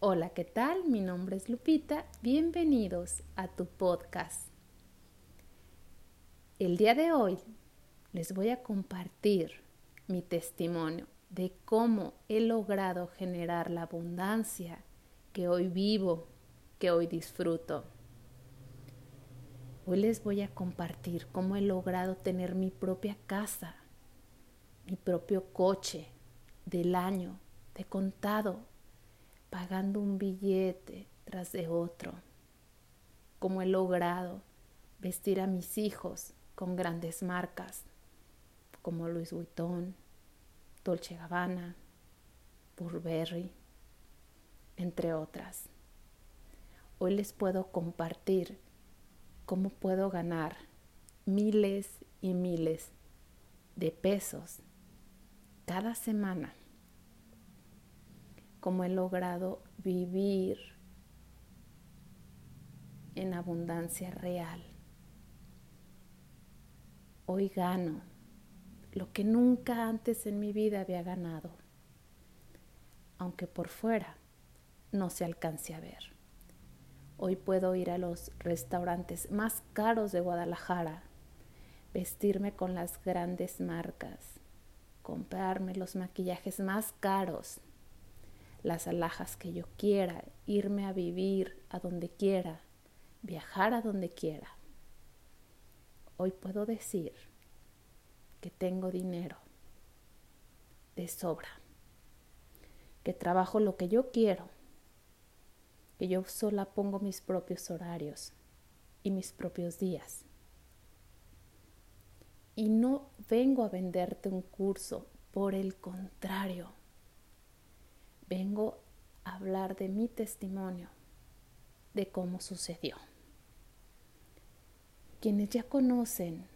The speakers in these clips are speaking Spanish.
Hola, ¿qué tal? Mi nombre es Lupita. Bienvenidos a tu podcast. El día de hoy les voy a compartir mi testimonio de cómo he logrado generar la abundancia que hoy vivo, que hoy disfruto. Hoy les voy a compartir cómo he logrado tener mi propia casa, mi propio coche del año, de contado, pagando un billete tras de otro, como he logrado vestir a mis hijos con grandes marcas como Louis Vuitton, Dolce Gabbana, Burberry, entre otras. Hoy les puedo compartir cómo puedo ganar miles y miles de pesos cada semana cómo he logrado vivir en abundancia real. Hoy gano lo que nunca antes en mi vida había ganado, aunque por fuera no se alcance a ver. Hoy puedo ir a los restaurantes más caros de Guadalajara, vestirme con las grandes marcas, comprarme los maquillajes más caros las alhajas que yo quiera, irme a vivir a donde quiera, viajar a donde quiera. Hoy puedo decir que tengo dinero de sobra, que trabajo lo que yo quiero, que yo sola pongo mis propios horarios y mis propios días. Y no vengo a venderte un curso, por el contrario, vengo a hablar de mi testimonio, de cómo sucedió. Quienes ya conocen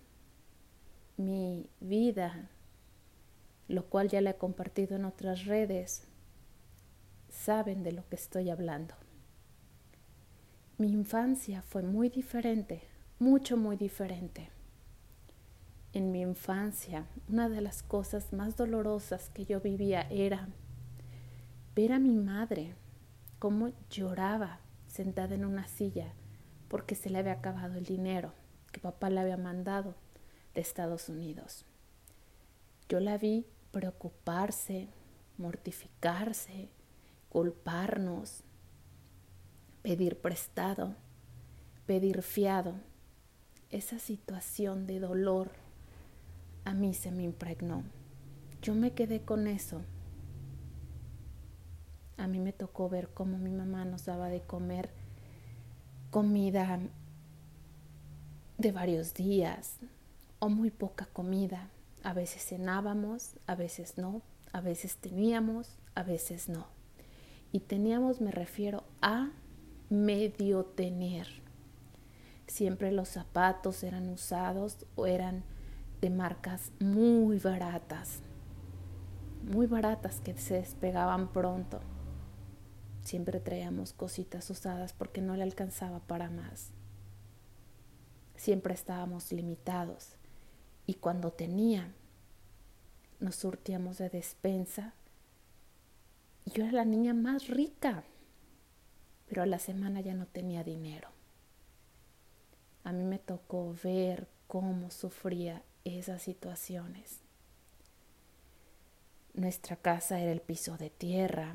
mi vida, lo cual ya le he compartido en otras redes, saben de lo que estoy hablando. Mi infancia fue muy diferente, mucho, muy diferente. En mi infancia, una de las cosas más dolorosas que yo vivía era ver a mi madre cómo lloraba sentada en una silla porque se le había acabado el dinero que papá le había mandado de Estados Unidos. Yo la vi preocuparse, mortificarse, culparnos, pedir prestado, pedir fiado. Esa situación de dolor a mí se me impregnó. Yo me quedé con eso a mí me tocó ver cómo mi mamá nos daba de comer comida de varios días o muy poca comida. A veces cenábamos, a veces no, a veces teníamos, a veces no. Y teníamos, me refiero a medio tener. Siempre los zapatos eran usados o eran de marcas muy baratas, muy baratas que se despegaban pronto. Siempre traíamos cositas usadas porque no le alcanzaba para más. Siempre estábamos limitados y cuando tenía, nos surtíamos de despensa. Y yo era la niña más rica, pero a la semana ya no tenía dinero. A mí me tocó ver cómo sufría esas situaciones. Nuestra casa era el piso de tierra,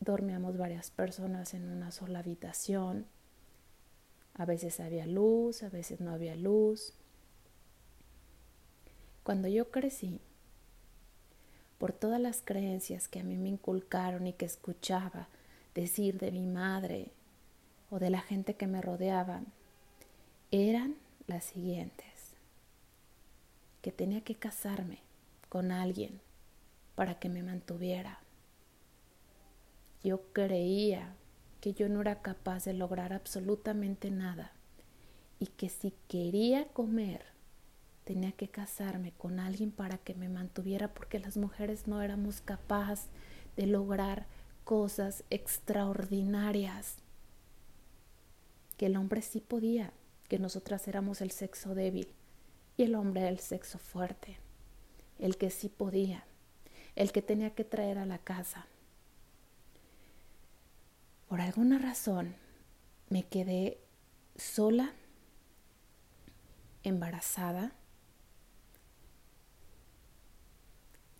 dormíamos varias personas en una sola habitación. A veces había luz, a veces no había luz. Cuando yo crecí, por todas las creencias que a mí me inculcaron y que escuchaba decir de mi madre o de la gente que me rodeaba, eran las siguientes. Que tenía que casarme con alguien para que me mantuviera yo creía que yo no era capaz de lograr absolutamente nada y que si quería comer tenía que casarme con alguien para que me mantuviera porque las mujeres no éramos capaces de lograr cosas extraordinarias. Que el hombre sí podía, que nosotras éramos el sexo débil y el hombre el sexo fuerte, el que sí podía, el que tenía que traer a la casa alguna razón me quedé sola, embarazada,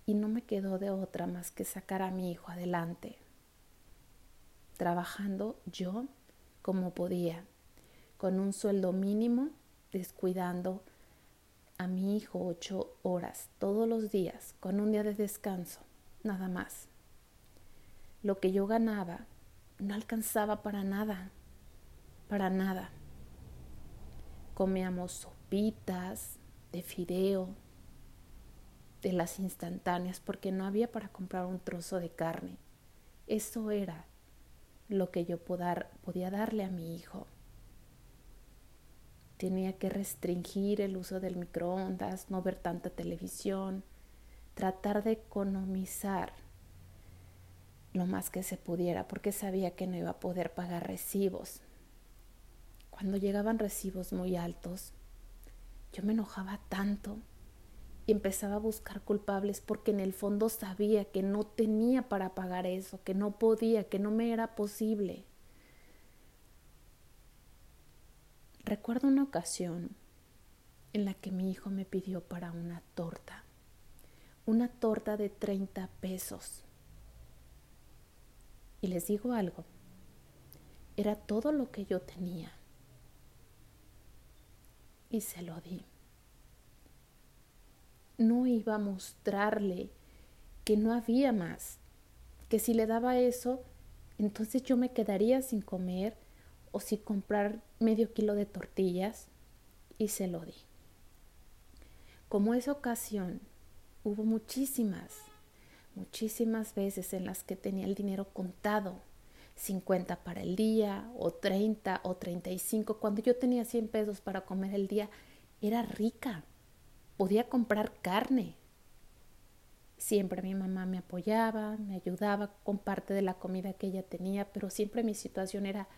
y no me quedó de otra más que sacar a mi hijo adelante, trabajando yo como podía, con un sueldo mínimo, descuidando a mi hijo ocho horas todos los días, con un día de descanso, nada más. Lo que yo ganaba no alcanzaba para nada, para nada. Comíamos sopitas de fideo, de las instantáneas, porque no había para comprar un trozo de carne. Eso era lo que yo podía darle a mi hijo. Tenía que restringir el uso del microondas, no ver tanta televisión, tratar de economizar lo más que se pudiera, porque sabía que no iba a poder pagar recibos. Cuando llegaban recibos muy altos, yo me enojaba tanto y empezaba a buscar culpables porque en el fondo sabía que no tenía para pagar eso, que no podía, que no me era posible. Recuerdo una ocasión en la que mi hijo me pidió para una torta, una torta de 30 pesos. Y les digo algo, era todo lo que yo tenía. Y se lo di no iba a mostrarle que no había más, que si le daba eso, entonces yo me quedaría sin comer o sin comprar medio kilo de tortillas y se lo di. Como esa ocasión, hubo muchísimas, muchísimas veces en las que tenía el dinero contado, 50 para el día o 30 o 35, cuando yo tenía 100 pesos para comer el día, era rica podía comprar carne. Siempre mi mamá me apoyaba, me ayudaba con parte de la comida que ella tenía, pero siempre mi situación era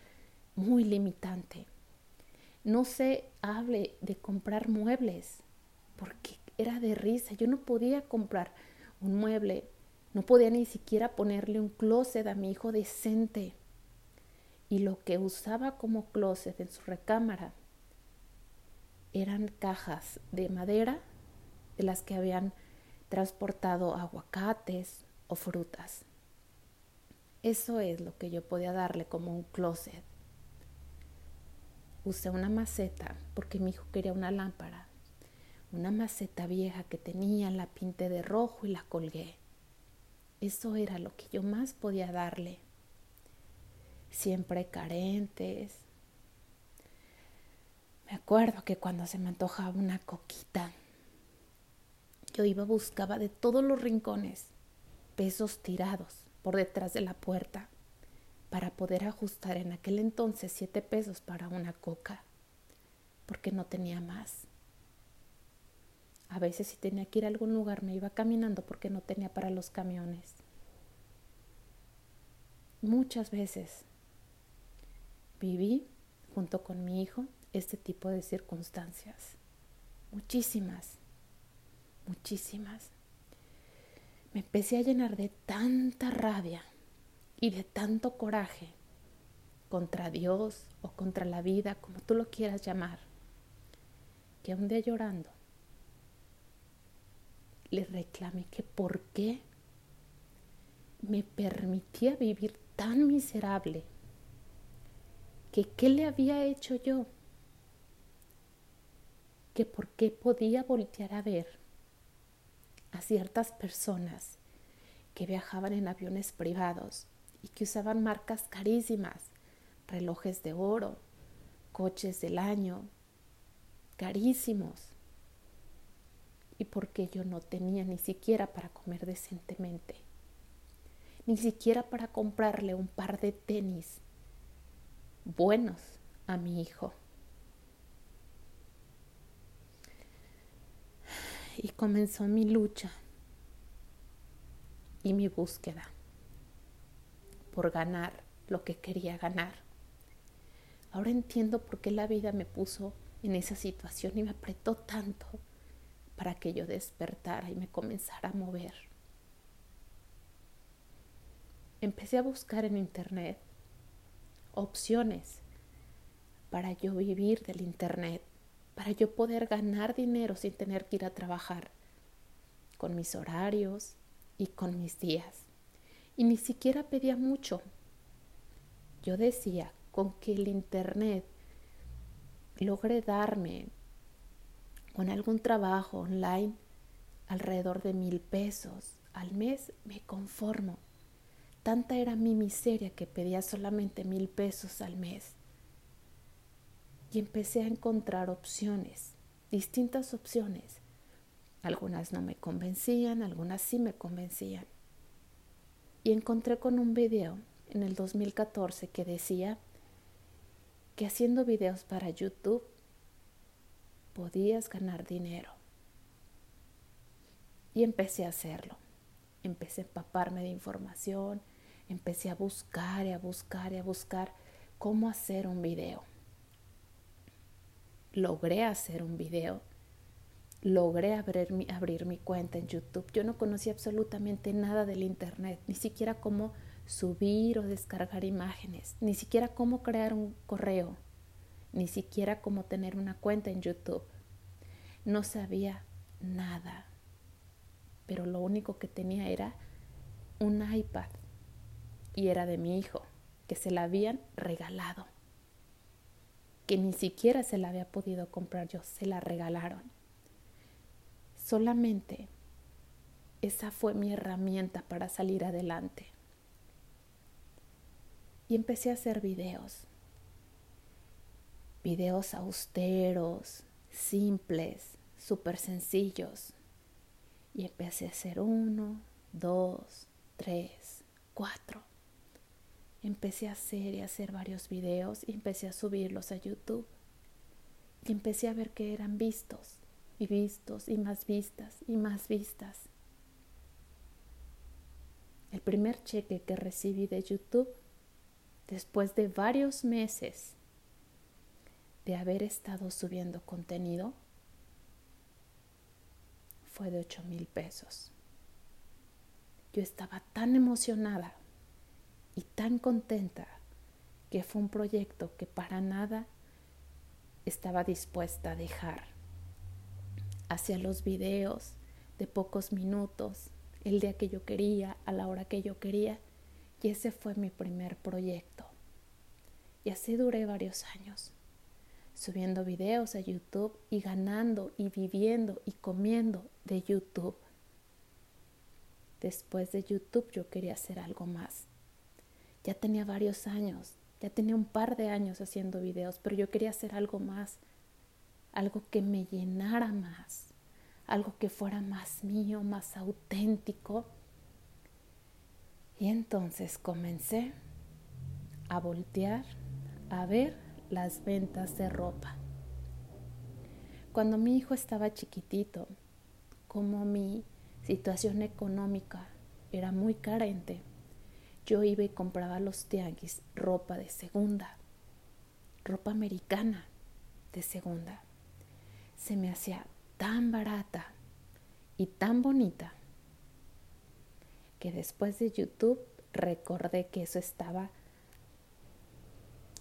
muy limitante. No se hable de comprar muebles, porque era de risa. Yo no podía comprar un mueble, no podía ni siquiera ponerle un closet a mi hijo decente. Y lo que usaba como closet en su recámara eran cajas de madera de las que habían transportado aguacates o frutas. Eso es lo que yo podía darle como un closet. Usé una maceta porque mi hijo quería una lámpara. Una maceta vieja que tenía, la pinté de rojo y la colgué. Eso era lo que yo más podía darle. Siempre carentes, me acuerdo que cuando se me antojaba una coquita, yo iba, buscaba de todos los rincones pesos tirados por detrás de la puerta para poder ajustar en aquel entonces siete pesos para una coca, porque no tenía más. A veces si tenía que ir a algún lugar me iba caminando porque no tenía para los camiones. Muchas veces viví junto con mi hijo este tipo de circunstancias. Muchísimas, muchísimas. Me empecé a llenar de tanta rabia y de tanto coraje contra Dios o contra la vida, como tú lo quieras llamar, que un día llorando le reclamé que por qué me permitía vivir tan miserable, que qué le había hecho yo que por qué podía voltear a ver a ciertas personas que viajaban en aviones privados y que usaban marcas carísimas, relojes de oro, coches del año, carísimos. Y porque yo no tenía ni siquiera para comer decentemente, ni siquiera para comprarle un par de tenis buenos a mi hijo. y comenzó mi lucha y mi búsqueda por ganar lo que quería ganar. Ahora entiendo por qué la vida me puso en esa situación y me apretó tanto para que yo despertara y me comenzara a mover. Empecé a buscar en internet opciones para yo vivir del Internet, para yo poder ganar dinero sin tener que ir a trabajar, con mis horarios y con mis días. Y ni siquiera pedía mucho. Yo decía, con que el Internet logre darme con algún trabajo online alrededor de mil pesos al mes, me conformo. Tanta era mi miseria que pedía solamente mil pesos al mes. Y empecé a encontrar opciones, distintas opciones. Algunas no me convencían, algunas sí me convencían. Y encontré con un video en el 2014 que decía que haciendo videos para YouTube podías ganar dinero. Y empecé a hacerlo. Empecé a empaparme de información, empecé a buscar y a buscar y a buscar cómo hacer un video. Logré hacer un video. Logré abrir mi, abrir mi cuenta en YouTube. Yo no conocía absolutamente nada del Internet, ni siquiera cómo subir o descargar imágenes, ni siquiera cómo crear un correo, ni siquiera cómo tener una cuenta en YouTube. No sabía nada, pero lo único que tenía era un iPad y era de mi hijo, que se la habían regalado, que ni siquiera se la había podido comprar yo, se la regalaron. Solamente esa fue mi herramienta para salir adelante y empecé a hacer videos. Videos austeros, simples, súper sencillos. Y empecé a hacer uno, dos, tres, cuatro. Empecé a hacer y hacer varios videos y empecé a subirlos a YouTube. Y empecé a ver que eran vistos y vistos y más vistas y más vistas. El primer cheque que recibí de YouTube después de varios meses de haber estado subiendo contenido, fue de 8 mil pesos. Yo estaba tan emocionada y tan contenta que fue un proyecto que para nada estaba dispuesta a dejar. Hacia los videos de pocos minutos, el día que yo quería, a la hora que yo quería, y ese fue mi primer proyecto. Y así duré varios años, subiendo videos a YouTube y ganando y viviendo y comiendo de YouTube. Después de YouTube yo quería hacer algo más. Ya tenía varios años, ya tenía un par de años haciendo videos, pero yo quería hacer algo más, algo que me llenara más, algo que fuera más mío, más auténtico y entonces comencé a voltear a ver las ventas de ropa. Cuando mi hijo estaba chiquitito, como mi situación económica era muy carente, yo iba y compraba los tianguis ropa de segunda, ropa americana de segunda. Se me hacía tan barata y tan bonita que después de YouTube recordé que eso estaba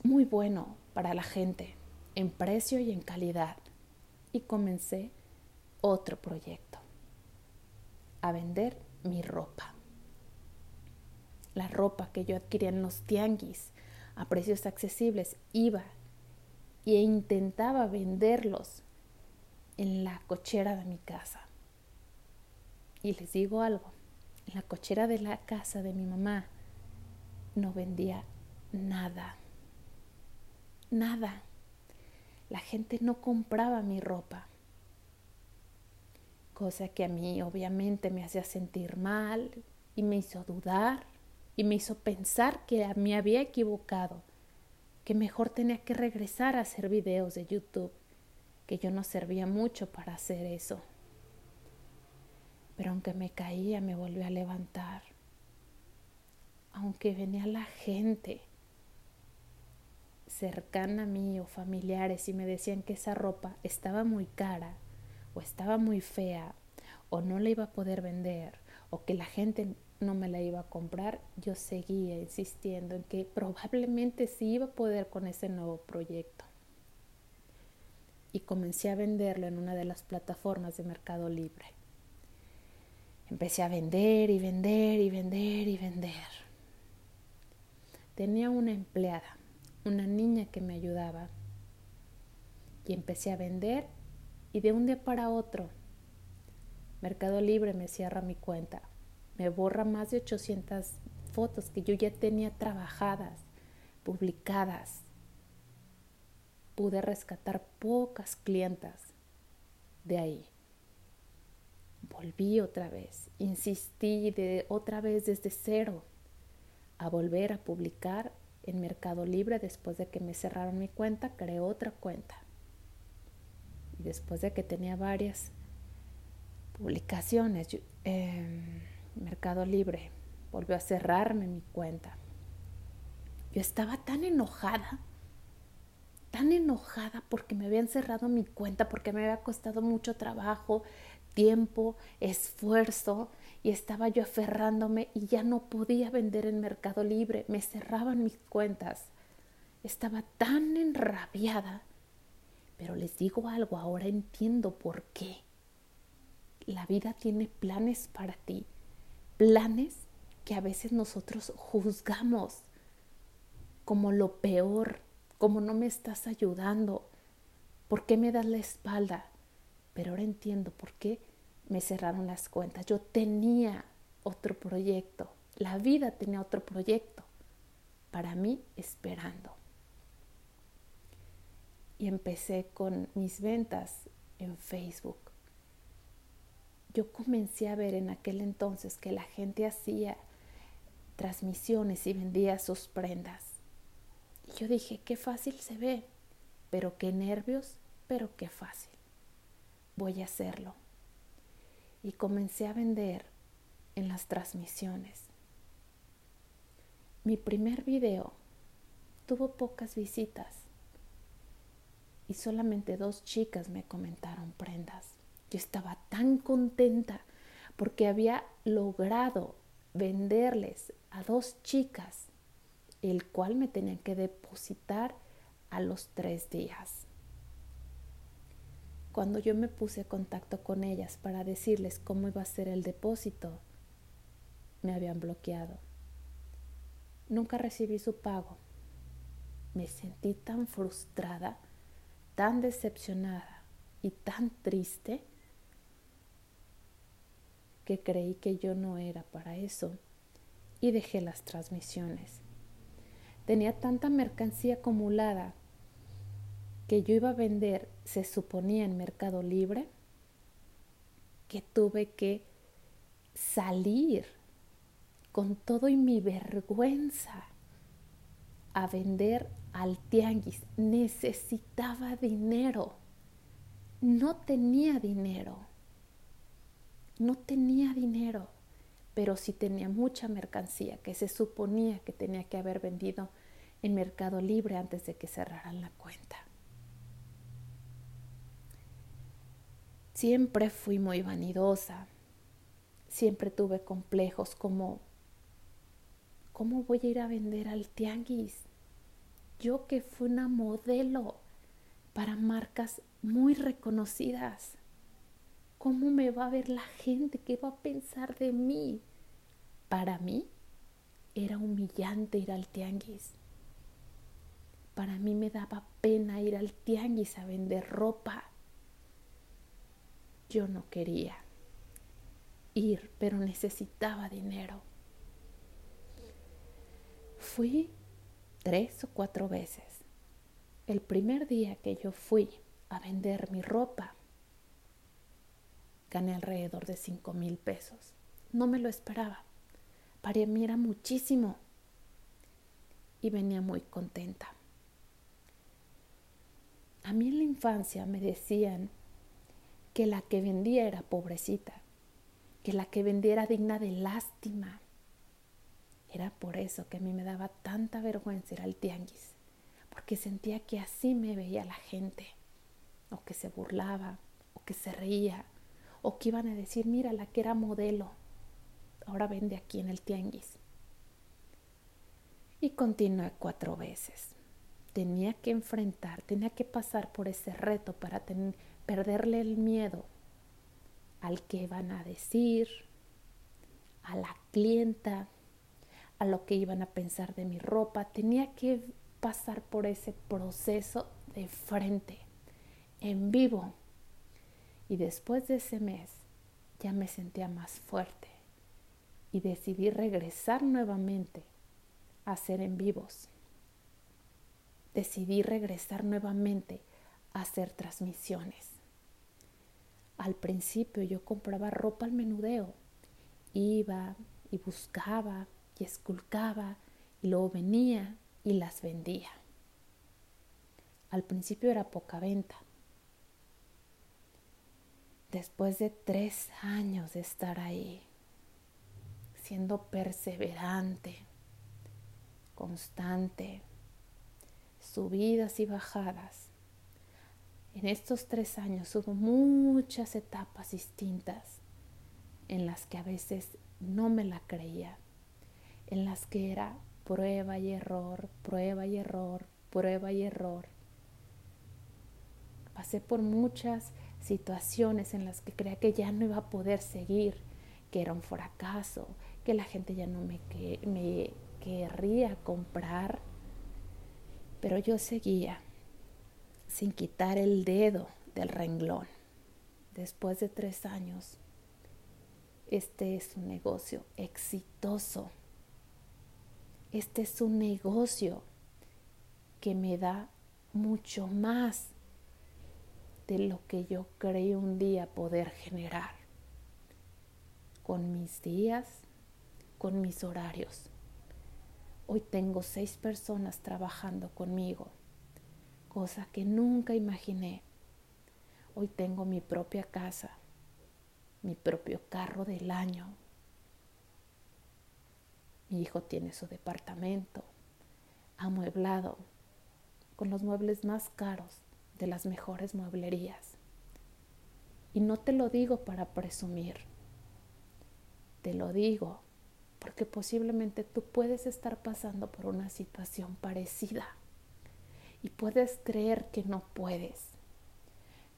muy bueno para la gente en precio y en calidad. Y comencé otro proyecto a vender mi ropa. La ropa que yo adquiría en los tianguis a precios accesibles iba e intentaba venderlos en la cochera de mi casa. Y les digo algo en la cochera de la casa de mi mamá no vendía nada. Nada. La gente no compraba mi ropa. Cosa que a mí obviamente me hacía sentir mal y me hizo dudar y me hizo pensar que me había equivocado, que mejor tenía que regresar a hacer videos de YouTube, que yo no servía mucho para hacer eso. Pero aunque me caía, me volví a levantar. Aunque venía la gente cercana a mí o familiares y me decían que esa ropa estaba muy cara o estaba muy fea o no la iba a poder vender o que la gente no me la iba a comprar, yo seguía insistiendo en que probablemente sí iba a poder con ese nuevo proyecto. Y comencé a venderlo en una de las plataformas de Mercado Libre. Empecé a vender y vender y vender y vender. Tenía una empleada, una niña que me ayudaba. Y empecé a vender y de un día para otro, Mercado Libre me cierra mi cuenta me borra más de 800 fotos que yo ya tenía trabajadas, publicadas. Pude rescatar pocas clientas de ahí. Volví otra vez, insistí de otra vez desde cero a volver a publicar en Mercado Libre después de que me cerraron mi cuenta, creé otra cuenta. Y después de que tenía varias publicaciones, eh, Mercado Libre volvió a cerrarme mi cuenta. Yo estaba tan enojada, tan enojada porque me habían cerrado mi cuenta, porque me había costado mucho trabajo, tiempo, esfuerzo y estaba yo aferrándome y ya no podía vender en Mercado Libre, me cerraban mis cuentas. Estaba tan enrabiada, pero les digo algo, ahora entiendo por qué. La vida tiene planes para ti planes que a veces nosotros juzgamos como lo peor, como no me estás ayudando, ¿por qué me das la espalda? Pero ahora entiendo por qué me cerraron las cuentas. Yo tenía otro proyecto, la vida tenía otro proyecto para mí esperando. Y empecé con mis ventas en Facebook yo comencé a ver en aquel entonces que la gente hacía transmisiones y vendía sus prendas. Y yo dije, qué fácil se ve, pero qué nervios, pero qué fácil. Voy a hacerlo. Y comencé a vender en las transmisiones. Mi primer video tuvo pocas visitas y solamente dos chicas me comentaron prendas. Yo estaba tan contenta porque había logrado venderles a dos chicas, el cual me tenían que depositar a los tres días. Cuando yo me puse en contacto con ellas para decirles cómo iba a ser el depósito, me habían bloqueado. Nunca recibí su pago. Me sentí tan frustrada, tan decepcionada y tan triste que creí que yo no era para eso y dejé las transmisiones. Tenía tanta mercancía acumulada que yo iba a vender, se suponía en Mercado Libre, que tuve que salir con todo y mi vergüenza a vender al tianguis. Necesitaba dinero. No tenía dinero. No tenía dinero, pero sí tenía mucha mercancía que se suponía que tenía que haber vendido en Mercado Libre antes de que cerraran la cuenta. Siempre fui muy vanidosa. Siempre tuve complejos como ¿cómo voy a ir a vender al tianguis? Yo que fui una modelo para marcas muy reconocidas. ¿Cómo me va a ver la gente? ¿Qué va a pensar de mí? Para mí era humillante ir al tianguis. Para mí me daba pena ir al tianguis a vender ropa. Yo no quería ir, pero necesitaba dinero. Fui tres o cuatro veces. El primer día que yo fui a vender mi ropa, gané alrededor de 5 mil pesos. No me lo esperaba. Para mí era muchísimo. Y venía muy contenta. A mí en la infancia me decían que la que vendía era pobrecita, que la que vendía era digna de lástima. Era por eso que a mí me daba tanta vergüenza ir al tianguis, porque sentía que así me veía la gente, o que se burlaba, o que se reía, o que iban a decir, mira la que era modelo. ahora vende aquí en el tianguis. Y continué cuatro veces. Tenía que enfrentar, tenía que pasar por ese reto para perderle el miedo al que van a decir, a la clienta, a lo que iban a pensar de mi ropa. Tenía que pasar por ese proceso de frente, en vivo. Y después de ese mes ya me sentía más fuerte y decidí regresar nuevamente a hacer en vivos. Decidí regresar nuevamente a hacer transmisiones. Al principio yo compraba ropa al menudeo, iba y buscaba y esculcaba y luego venía y las vendía. Al principio era poca venta. Después de tres años de estar ahí, siendo perseverante, constante, subidas y bajadas, en estos tres años hubo muchas etapas distintas en las que a veces no me la creía, en las que era prueba y error, prueba y error, prueba y error. Pasé por muchas situaciones en las que creía que ya no iba a poder seguir, que era un fracaso, que la gente ya no me, me querría comprar, pero yo seguía sin quitar el dedo del renglón. Después de tres años, este es un negocio exitoso este es un negocio que me da mucho más de lo que yo creí un día poder generar con mis días, con mis horarios. Hoy tengo seis personas trabajando conmigo, cosa que nunca imaginé. Hoy tengo mi propia casa, mi propio carro del año, mi hijo tiene su departamento amueblado con los muebles más caros de las mejores mueblerías. Y no te lo digo para presumir, te lo digo porque posiblemente tú puedes estar pasando por una situación parecida y puedes creer que no puedes.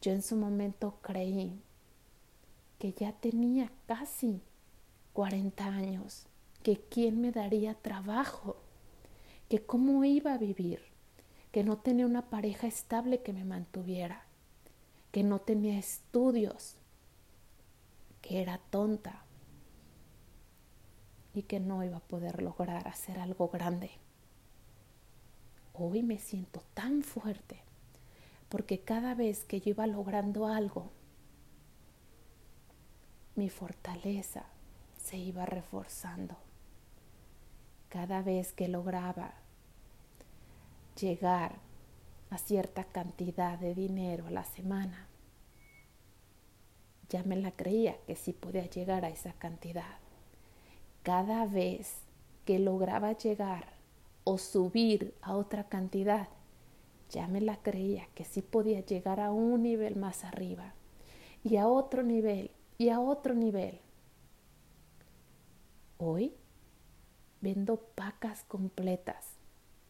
Yo en su momento creí que ya tenía casi 40 años que quién me daría trabajo, que cómo iba a vivir, que no tenía una pareja estable que me mantuviera, que no tenía estudios, que era tonta y que no iba a poder lograr hacer algo grande. Hoy me siento tan fuerte porque cada vez que yo iba logrando algo, mi fortaleza se iba reforzando cada vez que lograba llegar a cierta cantidad de dinero a la semana, ya me la creía que sí podía llegar a esa cantidad. Cada vez que lograba llegar o subir a otra cantidad, ya me la creía que sí podía llegar a un nivel más arriba y a otro nivel y a otro nivel. Hoy Vendo pacas completas